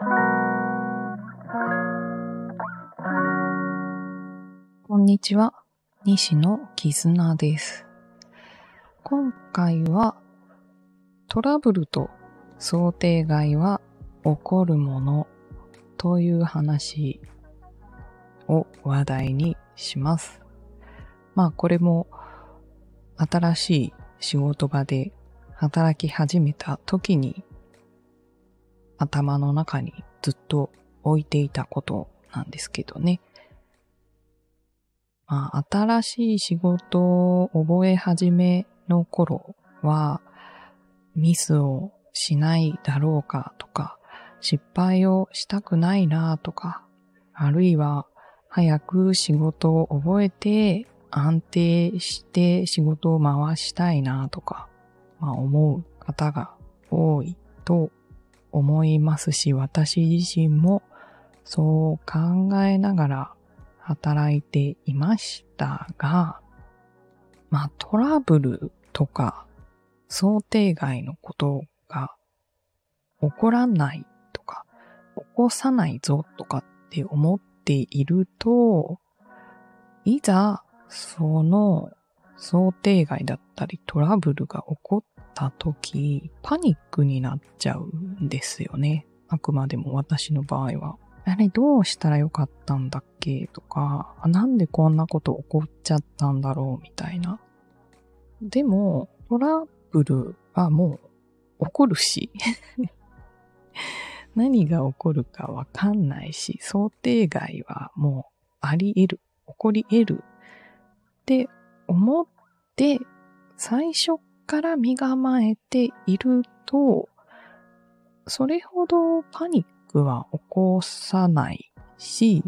こんにちは、西野絆です。今回はトラブルと想定外は起こるものという話を話題にします。まあこれも新しい仕事場で働き始めた時に頭の中にずっと置いていたことなんですけどね。まあ、新しい仕事を覚え始めの頃は、ミスをしないだろうかとか、失敗をしたくないなとか、あるいは早く仕事を覚えて安定して仕事を回したいなとか、まあ思う方が多いと思いますし、私自身もそう考えながら働いていましたが、まあトラブルとか想定外のことが起こらないとか、起こさないぞとかって思っていると、いざその想定外だったりトラブルが起こった時、パニックになっちゃうんですよね。あくまでも私の場合は。あれどうしたらよかったんだっけ？とか、なんでこんなこと起こっちゃったんだろう？みたいな。でも、トラブルはもう起こるし 何が起こるかわかんないし、想定外はもうあり得る、起こり得るって思って、最初から身構えていると、それほどパニックは起こさないし、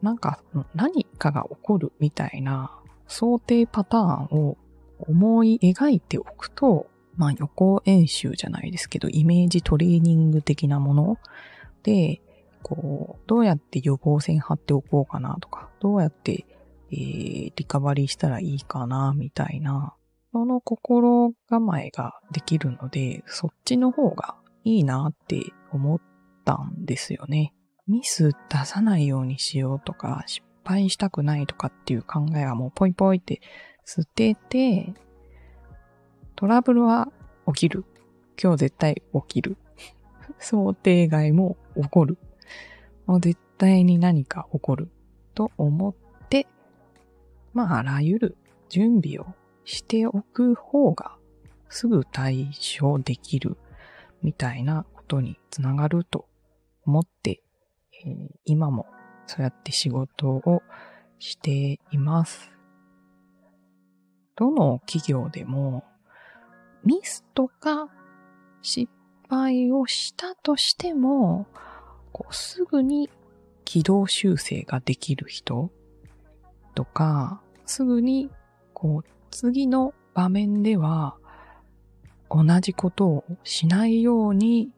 なんか何かが起こるみたいな想定パターンを思い描いておくと、まあ予行演習じゃないですけど、イメージトレーニング的なもので、こう、どうやって予防線張っておこうかなとか、どうやって、えー、リカバリーしたらいいかな、みたいな、その心構えができるので、そっちの方がいいなって思ったんですよね。ミス出さないようにしようとか、失敗したくないとかっていう考えはもうポイポイって捨てて、トラブルは起きる。今日絶対起きる。想定外も起こる。もう絶対に何か起こる。と思って、まあ、あらゆる準備をしておく方がすぐ対処できるみたいなことにつながると思って、えー、今もそうやって仕事をしています。どの企業でもミスとか失敗をしたとしても、こうすぐに軌道修正ができる人とか、すぐにこう次の場面では同じことをしないように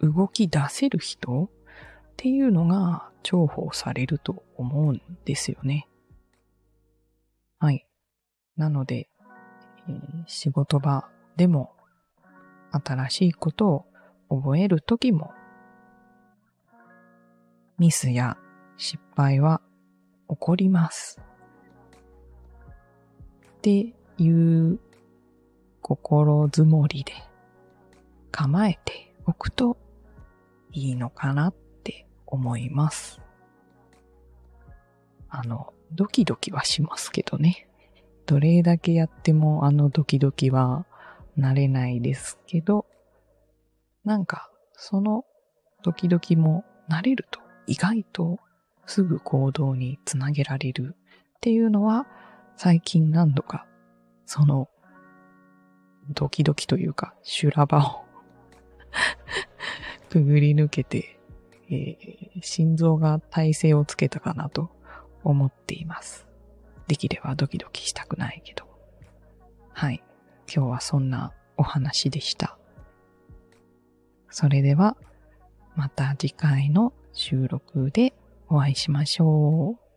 動き出せる人っていうのが重宝されると思うんですよね。はい。なので、えー、仕事場でも新しいことを覚えるときもミスや失敗は起こります。っていう心づもりで構えておくといいのかなって思います。あの、ドキドキはしますけどね。どれだけやってもあのドキドキは慣れないですけど、なんかそのドキドキも慣れると意外とすぐ行動につなげられるっていうのは最近何度かそのドキドキというか修羅場を くぐり抜けて、えー、心臓が体勢をつけたかなと思っています。できればドキドキしたくないけど。はい。今日はそんなお話でした。それでは、また次回の収録でお会いしましょう。